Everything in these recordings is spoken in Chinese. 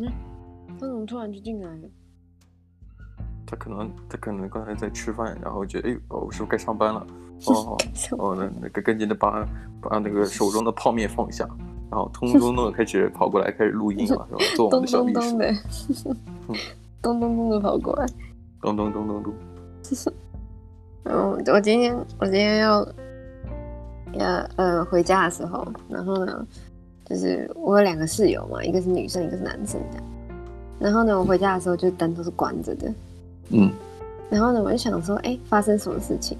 嗯，他怎么突然就进来了？他可能他可能刚才在吃饭，然后觉得哎，哦，我是不是该上班了？哦 哦，那那个赶紧的把把那个手中的泡面放下，然后 咚咚咚的开始跑过来开始录音了，是吧？做我们的小秘书。咚咚咚的跑过来，咚咚咚咚咚。嗯，我今天我今天要要呃回家的时候，然后呢，就是我有两个室友嘛，一个是女生，一个是男生这样。然后呢，我回家的时候就灯都是关着的。嗯。然后呢，我就想说，哎，发生什么事情？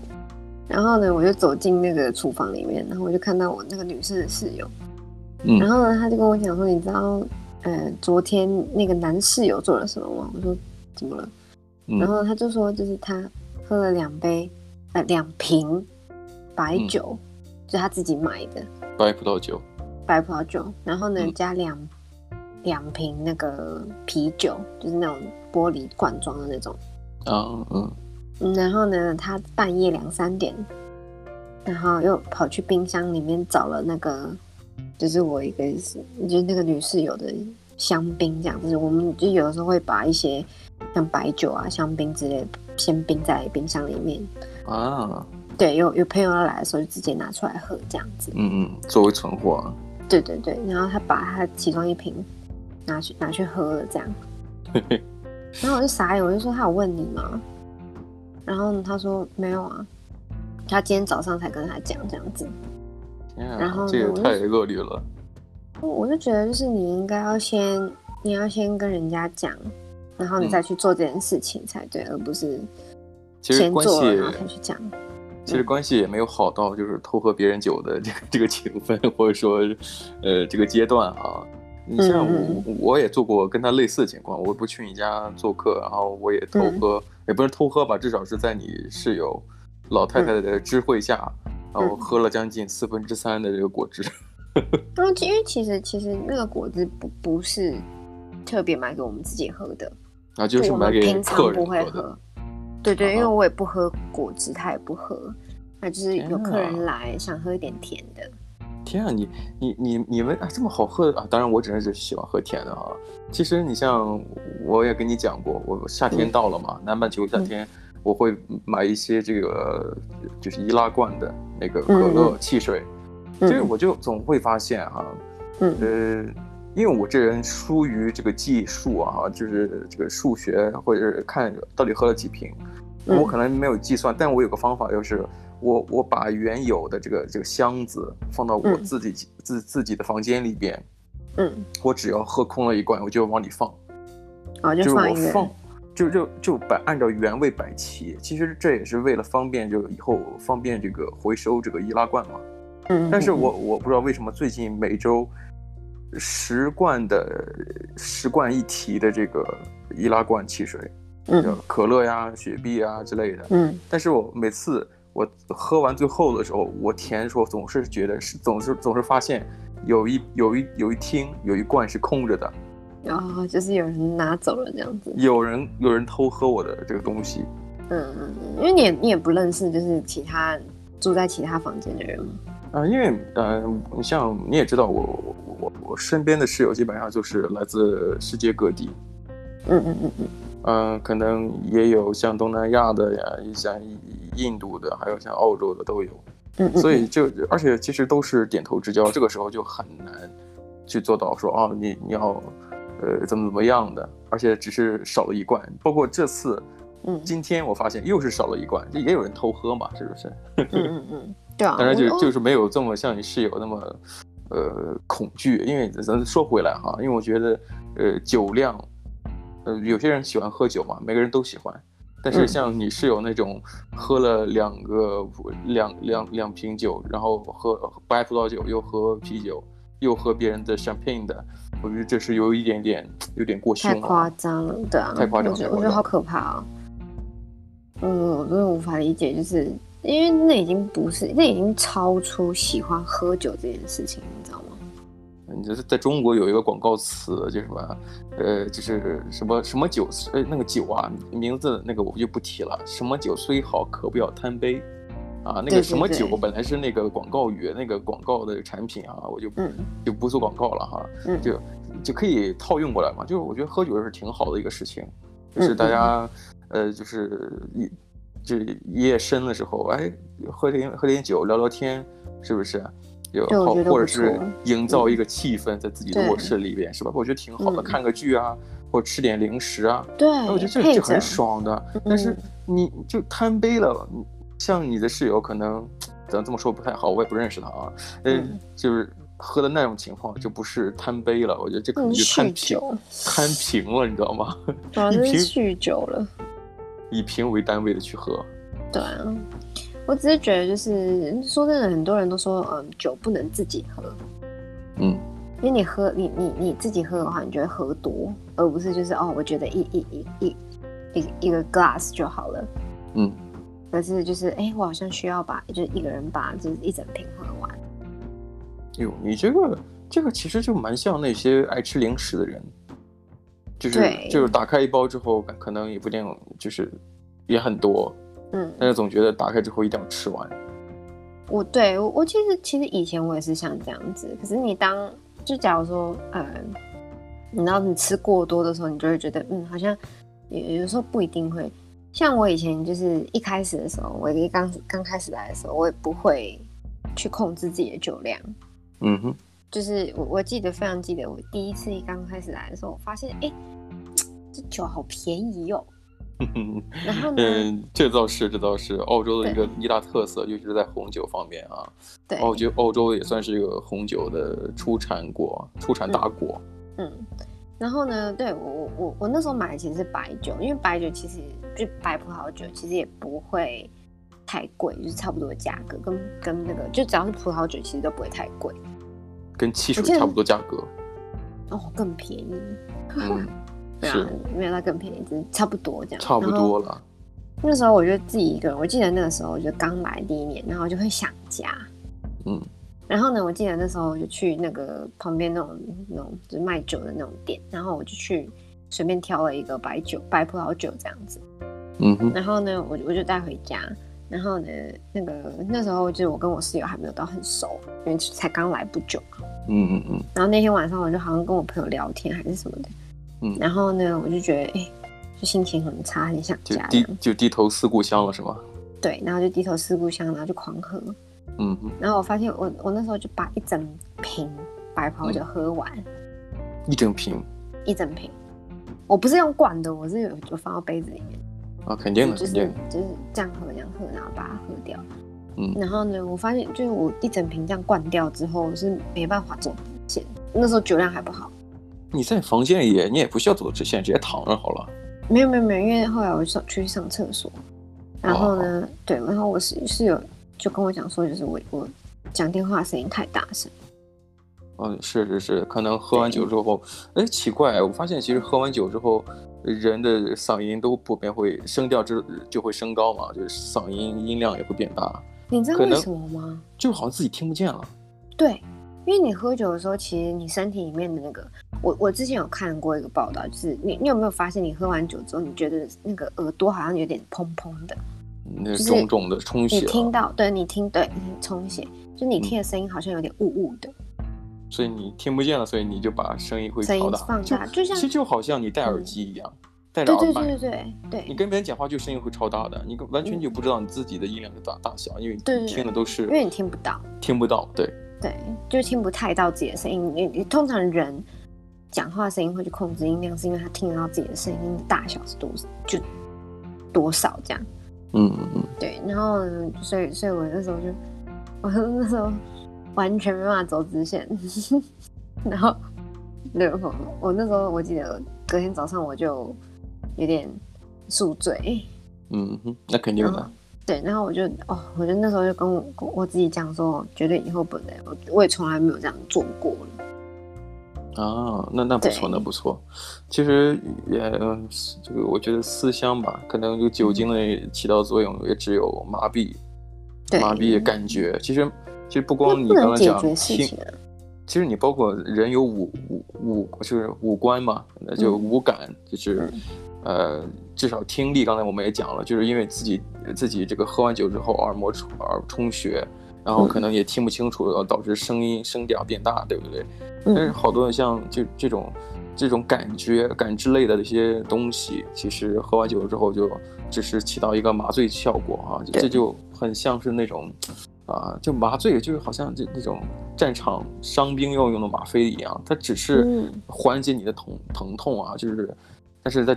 然后呢，我就走进那个厨房里面，然后我就看到我那个女生的室友。嗯。然后呢，他就跟我讲说，你知道，呃，昨天那个男室友做了什么吗？我说怎么了？嗯。然后他就说，就是他。喝了两杯，呃，两瓶白酒，嗯、就他自己买的白葡萄酒，白葡萄酒。然后呢，嗯、加两两瓶那个啤酒，就是那种玻璃罐装的那种。嗯嗯。然后呢，他半夜两三点，然后又跑去冰箱里面找了那个，就是我一个，就是那个女室友的香槟，这样子。我们就有的时候会把一些像白酒啊、香槟之类的。先冰在冰箱里面啊，对，有有朋友要来的时候就直接拿出来喝这样子，嗯嗯，作为存货。对对对，然后他把他其中一瓶拿去拿去喝了这样，然后我就傻眼，我就说他有问你吗？然后他说没有啊，他今天早上才跟他讲这样子，啊、然后这也太恶劣了，我就觉得就是你应该要先你要先跟人家讲。然后你再去做这件事情才对，嗯、而不是先做了然后才去讲。其实关系也没有好到就是偷喝别人酒的这个这个情分，或者说，呃，这个阶段啊。你像我，嗯、我也做过跟他类似的情况，我不去你家做客，然后我也偷喝，嗯、也不是偷喝吧，至少是在你室友老太太的知会下，嗯、然后喝了将近四分之三的这个果汁。嗯，因为其实其实那个果汁不不是特别买给我们自己喝的。啊，就是买给平常不会喝，对对，因为我也不喝果汁，他也不喝，那就是有客人来想喝一点甜的。天啊，你你你你们啊这么好喝啊！当然我只是喜欢喝甜的啊。其实你像我也跟你讲过，我夏天到了嘛，南半球夏天我会买一些这个就是易拉罐的那个可乐汽水，所以我就总会发现哈，呃。因为我这人疏于这个计数啊，就是这个数学或者是看到底喝了几瓶，我可能没有计算，但我有个方法，就是我我把原有的这个这个箱子放到我自己自自己的房间里边，嗯，我只要喝空了一罐，我就往里放，啊，就是我放，就就就摆按照原位摆齐，其实这也是为了方便，就以后方便这个回收这个易拉罐嘛，嗯，但是我我不知道为什么最近每周。十罐的十罐一提的这个易拉罐汽水，嗯，可乐呀、雪碧啊之类的，嗯，但是我每次我喝完最后的时候，我填的时候总是觉得是总是总是发现有一有一有一听有一罐是空着的，哦，就是有人拿走了这样子，有人有人偷喝我的这个东西，嗯嗯嗯，因为你也你也不认识就是其他住在其他房间的人吗？啊，因为呃，你像你也知道我。我我我身边的室友基本上就是来自世界各地，嗯嗯嗯嗯，嗯，可能也有像东南亚的呀，像印度的，还有像澳洲的都有，嗯，所以就而且其实都是点头之交，这个时候就很难去做到说啊，你你要呃怎么怎么样的，而且只是少了一罐，包括这次，嗯，今天我发现又是少了一罐，也有人偷喝嘛，是不是？嗯嗯嗯，对啊，当然就就是没有这么像你室友那么。呃，恐惧，因为咱说回来哈，因为我觉得，呃，酒量，呃，有些人喜欢喝酒嘛，每个人都喜欢，但是像你室友那种喝了两个两两两瓶酒，然后喝白葡萄酒，又喝啤酒，又喝别人的 champagne 的，我觉得这是有一点点有点过凶了，太夸张了，对啊，太夸张了，我觉得好可怕啊，嗯，我真的无法理解，就是。因为那已经不是，那已经超出喜欢喝酒这件事情，你知道吗？你就是在中国有一个广告词，就什么，呃，就是什么什么酒，呃，那个酒啊，名字那个我就不提了。什么酒虽好，可不要贪杯，啊，那个什么酒本来是那个广告语，那个广告的产品啊，我就、嗯、就不做广告了哈，就就可以套用过来嘛。就是我觉得喝酒是挺好的一个事情，就是大家，嗯、呃，就是一就夜深的时候，哎，喝点喝点酒，聊聊天，是不是？有好，或者是营造一个气氛在自己的卧室里边，是吧？我觉得挺好的，看个剧啊，或者吃点零食啊，对，我觉得这这很爽的。但是你就贪杯了，像你的室友可能，咱这么说不太好，我也不认识他啊，嗯，就是喝的那种情况就不是贪杯了，我觉得这可能就贪平，贪平 了，你知道吗？一瓶酗酒了，以瓶为单位的去喝，对啊。我只是觉得，就是说真的，很多人都说，嗯，酒不能自己喝，嗯，因为你喝，你你你自己喝的话，你就会喝多，而不是就是哦，我觉得一一一一一一个 glass 就好了，嗯，可是就是哎、欸，我好像需要把，就是一个人把就是一整瓶喝完。哟，你这个这个其实就蛮像那些爱吃零食的人，就是就是打开一包之后，可能也不一定就是也很多。嗯，但是总觉得打开之后一定要吃完。我对我我其实其实以前我也是像这样子，可是你当就假如说，呃，你知道你吃过多的时候，你就会觉得，嗯，好像有有时候不一定会。像我以前就是一开始的时候，我一刚刚开始来的时候，我也不会去控制自己的酒量。嗯哼，就是我我记得非常记得，我第一次一刚开始来的时候，我发现，哎，这酒好便宜哟。然后嗯，这倒是，这倒是澳洲的一个一大特色，尤其是在红酒方面啊。对，澳洲澳洲也算是一个红酒的出产国，出产大国。嗯，然后呢，对我我我那时候买的其实是白酒，因为白酒其实就白葡萄酒其实也不会太贵，就是差不多的价格，跟跟那个就只要是葡萄酒其实都不会太贵，跟汽水差不多价格。哦，更便宜。嗯 对啊，没有它更便宜，只是差不多这样。差不多了。那时候我就自己一个人，我记得那个时候我就刚来第一年，然后就会想家。嗯。然后呢，我记得那时候我就去那个旁边那种那种就是卖酒的那种店，然后我就去随便挑了一个白酒，白葡萄酒这样子。嗯哼。然后呢，我我就带回家。然后呢，那个那时候就是我跟我室友还没有到很熟，因为才刚来不久。嗯嗯嗯。然后那天晚上我就好像跟我朋友聊天还是什么的。嗯，然后呢，我就觉得，哎、欸，就心情很差，很想家，就低就低头思故乡了，是吗？对，然后就低头思故乡，然后就狂喝。嗯，然后我发现我，我我那时候就把一整瓶白葡萄酒喝完，一整瓶，一整瓶。我不是用罐的，我是有就放到杯子里面。啊，肯定的，就是肯定就是这样喝，这样喝，然后把它喝掉。嗯，然后呢，我发现就是我一整瓶这样灌掉之后，是没办法走直线。那时候酒量还不好。你在房间里，你也不需要走直线，直接躺着好了。没有没有没有，因为后来我上去上厕所，然后呢，哦、对，然后我室室友就跟我讲说，就是我我讲电话声音太大声。嗯，是是是，可能喝完酒之后，哎，奇怪，我发现其实喝完酒之后，人的嗓音都普遍会声调就就会升高嘛，就是嗓音音量也会变大。你知道为什么吗？就好像自己听不见了。对。因为你喝酒的时候，其实你身体里面的那个，我我之前有看过一个报道，就是你你有没有发现，你喝完酒之后，你觉得那个耳朵好像有点砰砰的，那种种的充血。你听到，对你听，对充血，就你听的声音好像有点雾雾的，所以你听不见了，所以你就把声音会调大，放大，就像其实就好像你戴耳机一样，戴着耳麦，对对对对对，你跟别人讲话就声音会超大的，你完全就不知道你自己的音量的大大小，因为你听的都是，因为你听不到，听不到，对。对，就听不太到自己的声音。你你通常人讲话声音会去控制音量，是因为他听得到自己的声音的大小是多少，就多少这样。嗯嗯嗯。对，然后所以所以我那时候就，我那时候完全没办法走直线。然后，对，我那时候我记得隔天早上我就有点宿醉。嗯哼，那肯定的。对，然后我就哦，我就那时候就跟我我自己讲说，绝对以后不能，我我也从来没有这样做过了。啊，那那不错，那不错。其实也这个，我觉得思乡吧，可能就酒精的起到作用，也只有麻痹，麻痹感觉。其实其实不光你刚刚讲听，其实你包括人有五五五，就是五官嘛，那就五感，嗯、就是。呃，至少听力，刚才我们也讲了，就是因为自己自己这个喝完酒之后耳膜充耳充血，然后可能也听不清楚，导致声音声调变大，对不对？但是好多像这这种这种感觉感知类的一些东西，其实喝完酒之后就只是起到一个麻醉效果啊，这就很像是那种。啊，就麻醉，就是好像这那种战场伤兵要用的吗啡一样，它只是缓解你的疼疼痛啊，就是，但是它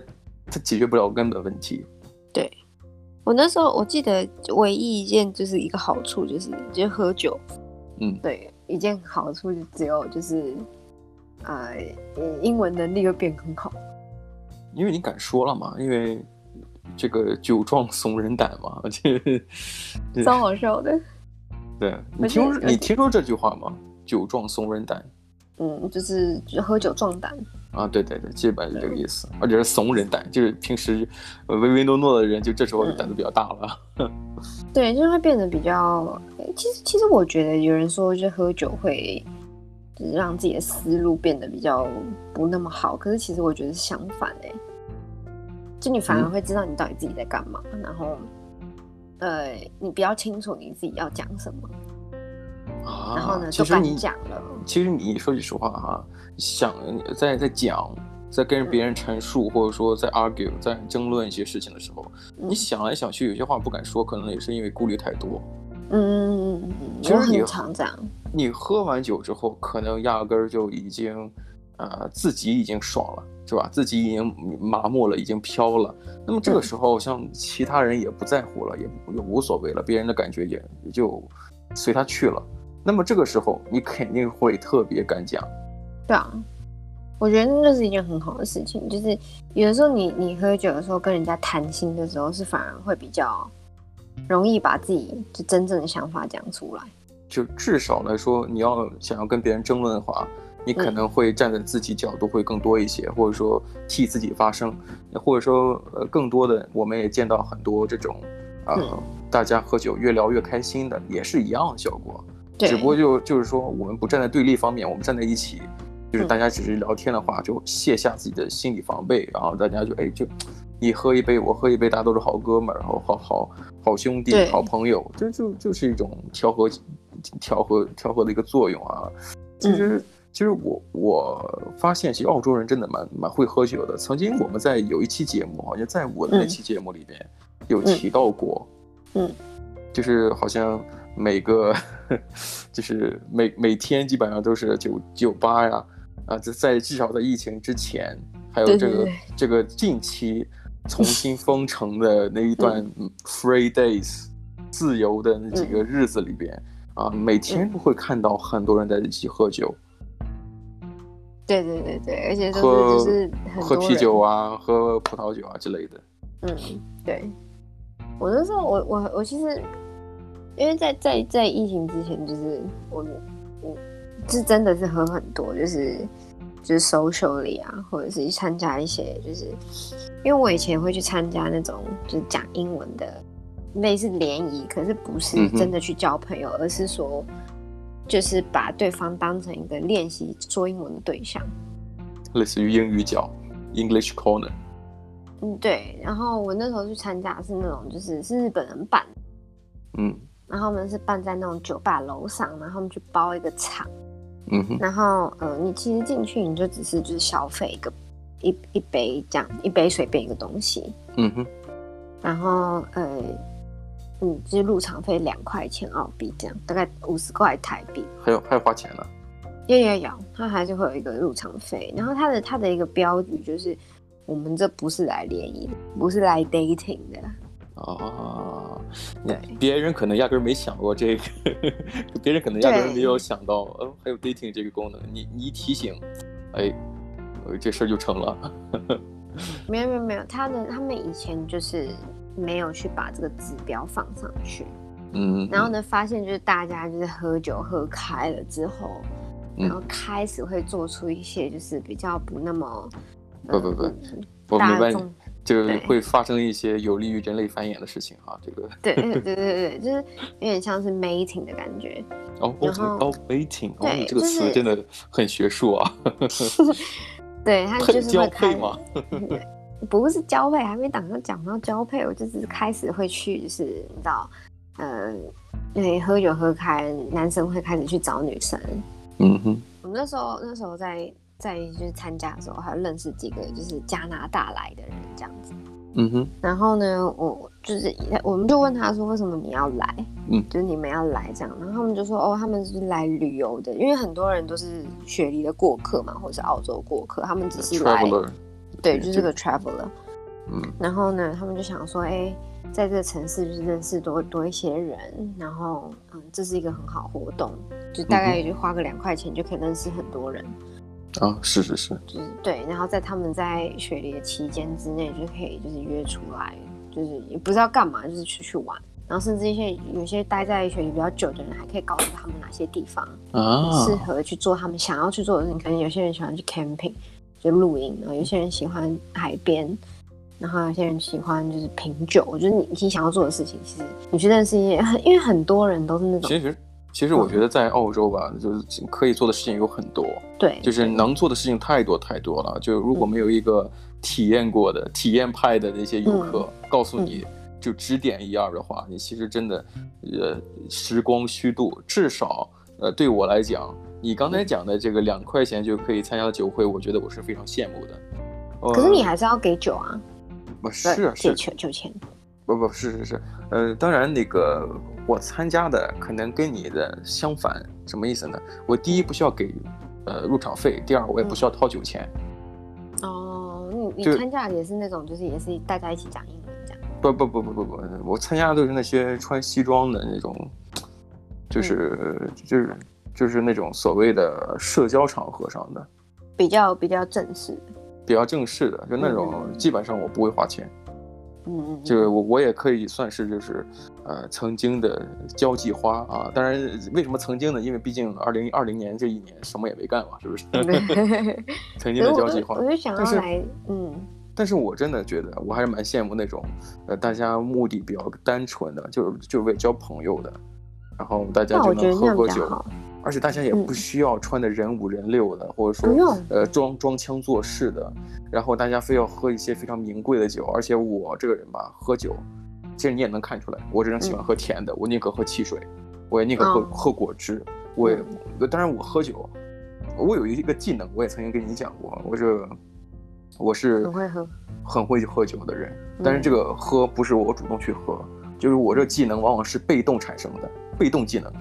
它解决不了根本问题。对，我那时候我记得唯一一件就是一个好处就是就喝酒，嗯，对，一件好处就只有就是，呃，英文能力会变很好，因为你敢说了嘛，因为这个酒壮怂人胆嘛，这超好笑的。对，你听说你听说这句话吗？酒壮怂人胆。嗯，就是喝酒壮胆。啊，对对对，基本是这个意思。而且是怂人胆，就是平时唯唯诺诺的人，就这时候胆子比较大了。嗯、对，就是会变得比较。其实其实我觉得有人说，就喝酒会就是让自己的思路变得比较不那么好。可是其实我觉得是相反哎，就你反而会知道你到底自己在干嘛，嗯、然后。呃，你比较清楚你自己要讲什么，啊、然后呢，就跟你讲了。其实你说句实话哈，想在在讲，在跟别人陈述，嗯、或者说在 argue，在争论一些事情的时候，嗯、你想来想去，有些话不敢说，可能也是因为顾虑太多。嗯其实你常这样。你喝完酒之后，可能压根儿就已经，呃，自己已经爽了。是吧？自己已经麻木了，已经飘了。那么这个时候，像其他人也不在乎了，也也无所谓了，别人的感觉也也就随他去了。那么这个时候，你肯定会特别敢讲。对啊，我觉得那是一件很好的事情。就是有的时候你，你你喝酒的时候跟人家谈心的时候，是反而会比较容易把自己就真正的想法讲出来。就至少来说，你要想要跟别人争论的话。你可能会站在自己角度会更多一些，或者说替自己发声，或者说呃更多的，我们也见到很多这种，呃，大家喝酒越聊越开心的，也是一样的效果。对，只不过就就是说我们不站在对立方面，我们站在一起，就是大家只是聊天的话，就卸下自己的心理防备，然后大家就哎就，你喝一杯我喝一杯，大家都是好哥们儿，然后好好好兄弟好朋友，就就就是一种调和调和调和的一个作用啊，其实。其实我我发现，其实澳洲人真的蛮蛮会喝酒的。曾经我们在有一期节目，好像在我的那期节目里边有提到过，嗯，嗯就是好像每个，就是每每天基本上都是酒酒吧呀，啊，在在至少在疫情之前，还有这个这个近期重新封城的那一段 free days，嗯、自由的那几个日子里边，啊，每天都会看到很多人在一起喝酒。对对对对，而且都是就是喝啤酒啊，喝葡萄酒啊之类的。嗯，对。我那时候，我我我其实，因为在在在疫情之前，就是我我是真的是喝很多，就是就是 socially 啊，或者是去参加一些，就是因为我以前会去参加那种就是讲英文的类似联谊，可是不是真的去交朋友，嗯、而是说。就是把对方当成一个练习说英文的对象，类似于英语角 （English Corner）。嗯，对。然后我那时候去参加是那种，就是是日本人办，嗯，然后我们是办在那种酒吧楼上，然后他们去包一个场，嗯哼，然后呃，你其实进去你就只是就是消费一个一一杯这样一杯随便一个东西，嗯哼，然后呃。嗯，就是入场费两块钱澳币，这样大概五十块台币。还有还有花钱呢？有有有，它还是会有一个入场费。然后它的它的一个标语就是：我们这不是来联谊的，不是来 dating 的。哦，对，别人可能压根儿没想过这个，别人可能压根儿没有想到，呃、哦，还有 dating 这个功能。你你一提醒，哎，这事儿就成了。没有没有没有，他的他们以前就是。没有去把这个指标放上去，嗯，然后呢，发现就是大家就是喝酒喝开了之后，然后开始会做出一些就是比较不那么，不不不，我明白，就是会发生一些有利于人类繁衍的事情哈，这个，对 对对对对，就是有点像是 mating 的感觉，哦哦 mating，哦，这个词真的很学术啊，对，他就是会开嘛。不是交配，还没等到讲到交配，我就只是开始会去，就是你知道，呃，因为喝酒喝开，男生会开始去找女生。嗯哼，我们那时候那时候在在就是参加的时候，还有认识几个就是加拿大来的人这样子。嗯哼。然后呢，我就是我们就问他说，为什么你要来？嗯，就是你们要来这样。然后他们就说，哦，他们是来旅游的，因为很多人都是雪梨的过客嘛，或者是澳洲过客，他们只是来。对，就是个 traveler。嗯。然后呢，他们就想说，哎。在这个城市就是认识多多一些人，然后嗯，这是一个很好活动，就大概也就花个两块钱就可以认识很多人。啊、哦，是是是，就是对，然后在他们在雪梨的期间之内就可以就是约出来，就是也不知道干嘛，就是出去玩，然后甚至一些有些待在雪梨比较久的人还可以告诉他们哪些地方啊适合去做他们想要去做的事情。可能有些人喜欢去 camping，就露营，然后有些人喜欢海边。然后有些人喜欢就是品酒，我觉得你你想要做的事情，其实你去认识一些很，因为很多人都是那种。其实，其实我觉得在澳洲吧，嗯、就是可以做的事情有很多。对，就是能做的事情太多太多了。就如果没有一个体验过的、嗯、体验派的那些游客、嗯、告诉你就指点一二的话，嗯、你其实真的呃时光虚度。至少呃对我来讲，你刚才讲的这个两块钱就可以参加酒会，我觉得我是非常羡慕的。可是你还是要给酒啊。不是啊，是酒酒钱，不不是是是，呃，当然那个我参加的可能跟你的相反，什么意思呢？我第一不需要给呃入场费，第二我也不需要掏酒钱。嗯、哦，你你参加的也是那种，就是也是大家一起讲英文这样？不不不不不不，我参加的都是那些穿西装的那种，就是、嗯、就是就是那种所谓的社交场合上的，比较比较正式。比较正式的，就那种基本上我不会花钱，嗯嗯，就我我也可以算是就是，呃，曾经的交际花啊。当然，为什么曾经呢？因为毕竟二零二零年这一年什么也没干嘛，是不是？曾经的交际花，我就想要来，嗯。但是我真的觉得，我还是蛮羡慕那种，呃，大家目的比较单纯的，就是就是为交朋友的，然后大家就能喝喝酒。而且大家也不需要穿的人五人六的，嗯、或者说呃装装腔作势的，然后大家非要喝一些非常名贵的酒。而且我这个人吧，喝酒，其实你也能看出来，我这人喜欢喝甜的，嗯、我宁可喝汽水，我也宁可喝、哦、喝果汁。我也，嗯、当然我喝酒，我有一个技能，我也曾经跟你讲过，我这我是很会喝很会喝酒的人，但是这个喝不是我主动去喝，就是我这技能往往是被动产生的，被动技能。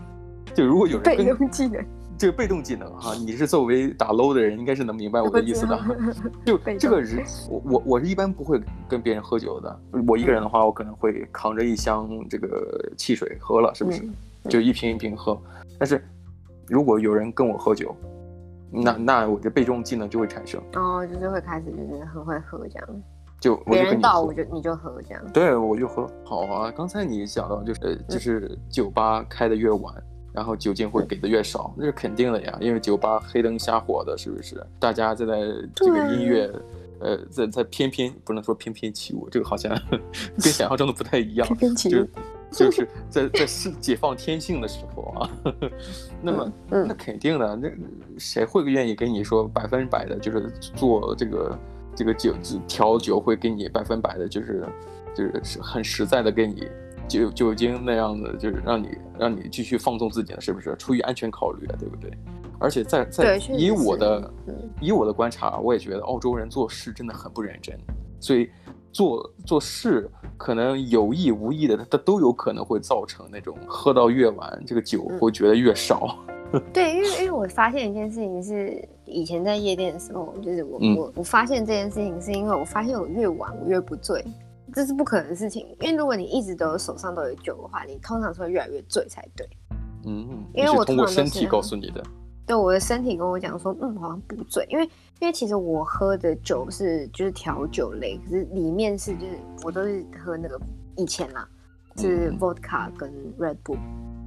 就如果有人跟被动技能，这个被动技能哈，你是作为打 low 的人，应该是能明白我的意思的。就这个人，我我我是一般不会跟别人喝酒的。我一个人的话，我可能会扛着一箱这个汽水喝了，是不是？就一瓶一瓶喝。但是如果有人跟我喝酒，那那我的被动技能就会产生。哦，就是会开始就是很会喝这样。就别人倒我就你就喝这样。对，我就喝。好啊，刚才你讲到就是就是酒吧开的越晚。然后酒精会给的越少，那是肯定的呀，因为酒吧黑灯瞎火的，是不是？大家在在这个音乐，呃，在在翩翩，不能说翩翩起舞，这个好像跟想象中的不太一样。翩翩起舞，就就是在在是解放天性的时候啊。那么，那肯定的，那谁会愿意跟你说百分百的，就是做这个这个酒调酒会给你百分百的，就是就是很实在的给你。酒酒精那样子，就是让你让你继续放纵自己了，是不是？出于安全考虑啊，对不对？而且在在以我的以我的观察，我也觉得澳洲人做事真的很不认真，所以做做事可能有意无意的，他都有可能会造成那种喝到越晚，这个酒会觉得越少。嗯、对，因为因为我发现一件事情是，以前在夜店的时候，就是我、嗯、我我发现这件事情是因为我发现我越晚我越不醉。这是不可能的事情，因为如果你一直都手上都有酒的话，你通常是会越来越醉才对。嗯，因为我通过身体告诉你的。对，我的身体跟我讲说，嗯，好像不醉，因为因为其实我喝的酒是就是调酒类，可是里面是就是我都是喝那个以前啦，是 vodka 跟 Red Bull，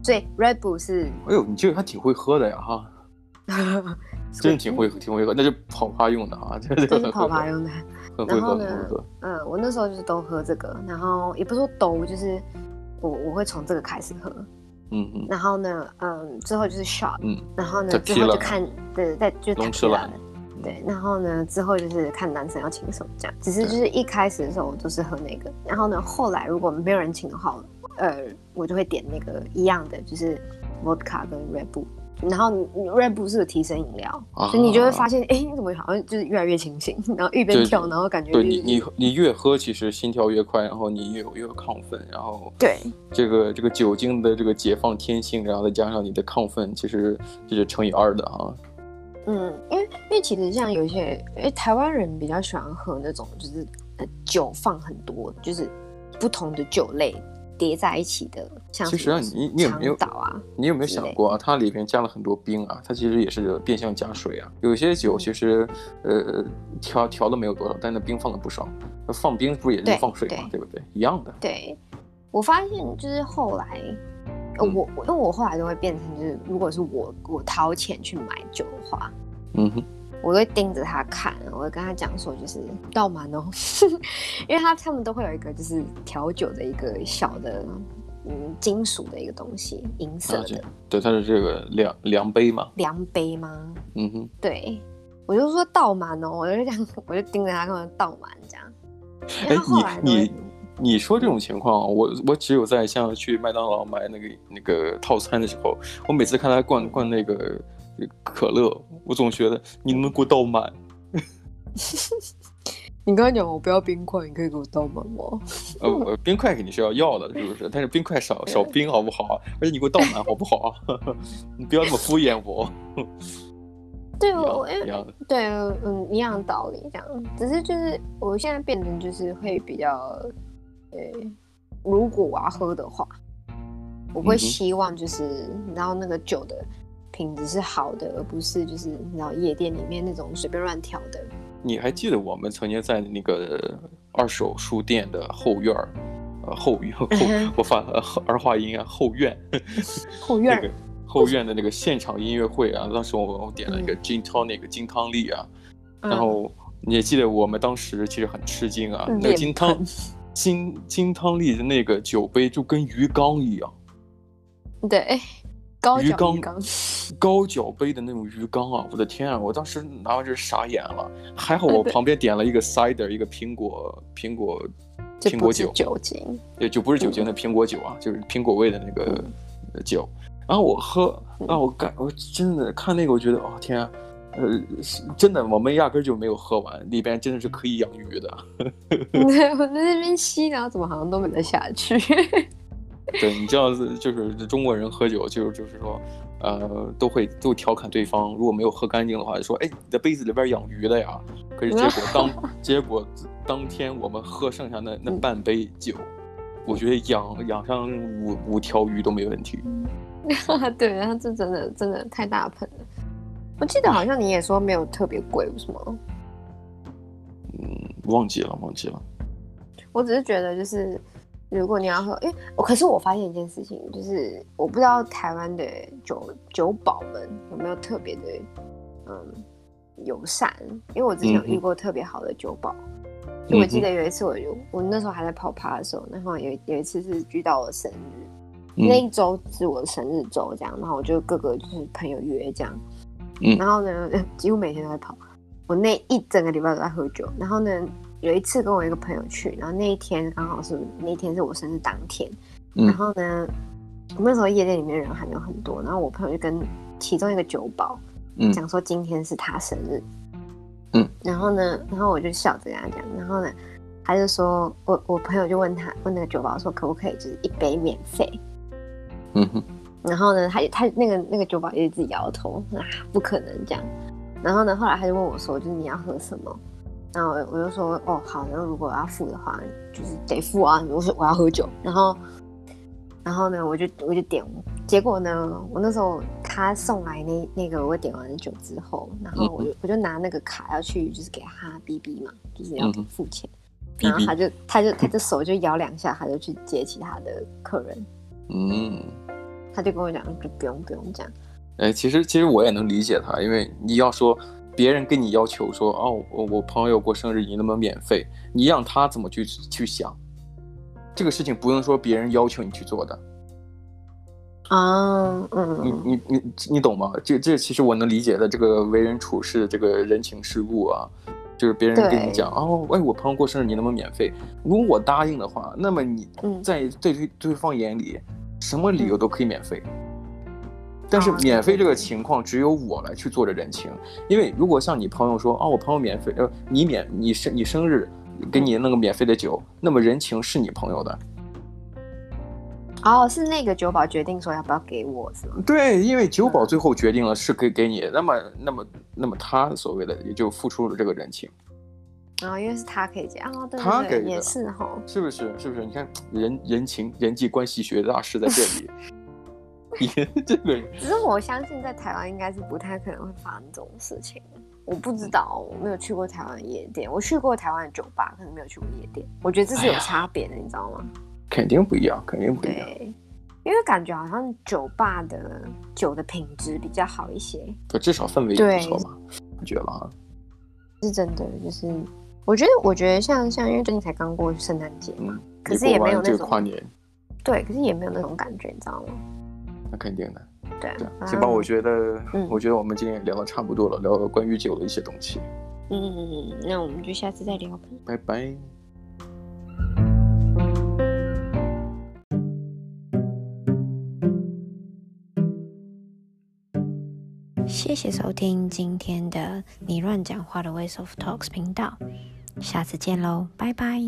所以 Red Bull 是。哎呦，你这个还挺会喝的呀，哈。真的挺会挺会喝，那就跑趴用的啊，这是 跑趴用的。然后呢，嗯，我那时候就是都喝这个，然后也不是说都，就是我我会从这个开始喝，嗯嗯，然后呢，嗯，之后就是 shot，嗯，然后呢，之后就看，对，再就龙舌兰，对，然后呢，之后就是看男生要请什么这样，只是就是一开始的时候我都是喝那个，然后呢，后来如果没有人请的话，呃，我就会点那个一样的，就是 vodka 跟 Red Bull。然后你 Red Bull 是个提神饮料，啊、所以你就会发现，哎，你怎么好像就是越来越清醒，然后一边跳，然后感觉、就是、对你你你越喝，其实心跳越快，然后你越有越有亢奋，然后对这个这个酒精的这个解放天性，然后再加上你的亢奋，其实这是乘以二的啊。嗯，因为因为其实像有一些，哎，台湾人比较喜欢喝那种就是酒放很多，就是不同的酒类。叠在一起的，像其实啊，你你有没有啊？你有没有想过啊？它里边加了很多冰啊，它其实也是变相加水啊。有些酒其实，呃，调调的没有多少，但那冰放了不少。那放冰不是也是放水吗？对，对不对？一样的。对，我发现就是后来，呃、我因为我后来都会变成就是，如果是我我掏钱去买酒的话，嗯哼。我会盯着他看，我会跟他讲说，就是倒满哦，因为他他们都会有一个就是调酒的一个小的嗯金属的一个东西，银色的。对，它是这个量量杯嘛？量杯吗？嗯哼。对，我就说倒满哦，我就这样，我就盯着他看倒满这样。哎，你你你说这种情况，我我只有在像去麦当劳买那个那个套餐的时候，我每次看他灌灌那个。可乐，我总觉得你能不能给我倒满？你刚刚讲我不要冰块，你可以给我倒满吗？呃，冰块肯定是要要的，是不是？但是冰块少少冰好不好？而且你给我倒满好不好？你不要那么敷衍我。对，我因为对，嗯，一样的道理，这样。只是就是我现在变成就是会比较，呃，如果我要喝的话，我会希望就是然后那个酒的。品质是好的，而不是就是你知道夜店里面那种随便乱调的。你还记得我们曾经在那个二手书店的后院儿，呃后院 后我发儿化音啊后院后院那个后院的那个现场音乐会啊，当时我我点了一个 Gin Tonic 金汤力啊，嗯、然后你也记得我们当时其实很吃惊啊，嗯、那个金汤金金汤力的那个酒杯就跟鱼缸一样，对。鱼缸，高脚杯的那种鱼缸啊！我的天啊！我当时拿完这傻眼了。还好我旁边点了一个 cider，一个苹果苹果苹果酒，酒精，对，就不是酒精的苹果酒啊，就是苹果味的那个酒。然后我喝，啊，我感，我真的看那个，我觉得哦天啊，呃，真的，我们压根就没有喝完，里边真的是可以养鱼的。我在那边吸，然后怎么好像都没得下去。对，你知道，就是中国人喝酒，就是就是说，呃，都会都调侃对方，如果没有喝干净的话，就说，哎，你的杯子里边养鱼的呀。可是结果当结果当天我们喝剩下那那半杯酒，我觉得养养上五五条鱼都没问题。对，然后这真的真的太大盆了。我记得好像你也说没有特别贵，为什么？嗯，忘记了，忘记了。我只是觉得就是。如果你要喝，因为我可是我发现一件事情，就是我不知道台湾的酒酒保们有没有特别的嗯友善，因为我之前有遇过特别好的酒保，嗯、就我记得有一次我就我那时候还在跑趴的时候，然后有有一次是遇到我生日，嗯、那一周是我的生日周这样，然后我就各个就是朋友约这样，嗯、然后呢 几乎每天都在跑，我那一整个礼拜都在喝酒，然后呢。有一次跟我一个朋友去，然后那一天刚好是那一天是我生日当天，嗯、然后呢，我那时候夜店里面人还没有很多，然后我朋友就跟其中一个酒保讲说今天是他生日，嗯，然后呢，然后我就笑着跟他讲，然后呢，他就说我我朋友就问他问那个酒保说可不可以就是一杯免费，嗯哼，然后呢，他他那个那个酒保也自己摇头啊不可能这样，然后呢，后来他就问我说就是你要喝什么？然后我就说哦好，然后如果我要付的话，就是得付啊。我说我要喝酒，然后，然后呢，我就我就点，结果呢，我那时候他送来那那个我点完了酒之后，然后我就我就拿那个卡要去就是给他哔哔嘛，就是要付钱，嗯、然后他就他就他的手就摇两下，他就去接其他的客人，嗯，他就跟我讲就不用不用这样。哎，其实其实我也能理解他，因为你要说。别人跟你要求说哦，我我朋友过生日，你能不能免费？你让他怎么去去想？这个事情不用说别人要求你去做的啊，嗯，你你你你懂吗？这这其实我能理解的，这个为人处事这个人情世故啊，就是别人跟你讲哦，哎，我朋友过生日，你能不能免费？如果我答应的话，那么你在对对对方眼里，什么理由都可以免费。但是免费这个情况只有我来去做这人情，因为如果像你朋友说啊，我朋友免费，呃，你免你生你生日给你弄个免费的酒，那么人情是你朋友的。哦，是那个酒保决定说要不要给我，是吗？对，因为酒保最后决定了是给给你，嗯、那么那么那么他所谓的也就付出了这个人情。啊、哦，因为是他可以这样，哦，对，对，对，他给也是哈，是不是？是不是？你看人人情人际关系学大师在这里，也 这个。只是我相信在台湾应该是不太可能会发生这种事情。我不知道，我没有去过台湾夜店，我去过台湾的酒吧，可能没有去过夜店。我觉得这是有差别的，哎、你知道吗？肯定不一样，肯定不一样。对，因为感觉好像酒吧的酒的品质比较好一些，可至少氛围也不错嘛，我觉得啊，是真的。就是我觉得，我觉得像像，因为最近才刚过圣诞节嘛，可是也没有那种跨年，对，可是也没有那种感觉，你知道吗？那肯定的，对。行吧，我觉得，我觉得我们今天也聊的差不多了，聊了关于酒的一些东西。嗯嗯嗯，那我们就下次再聊吧，拜拜。谢谢收听今天的你乱讲话的 Ways of Talks 频道，下次见喽，拜拜。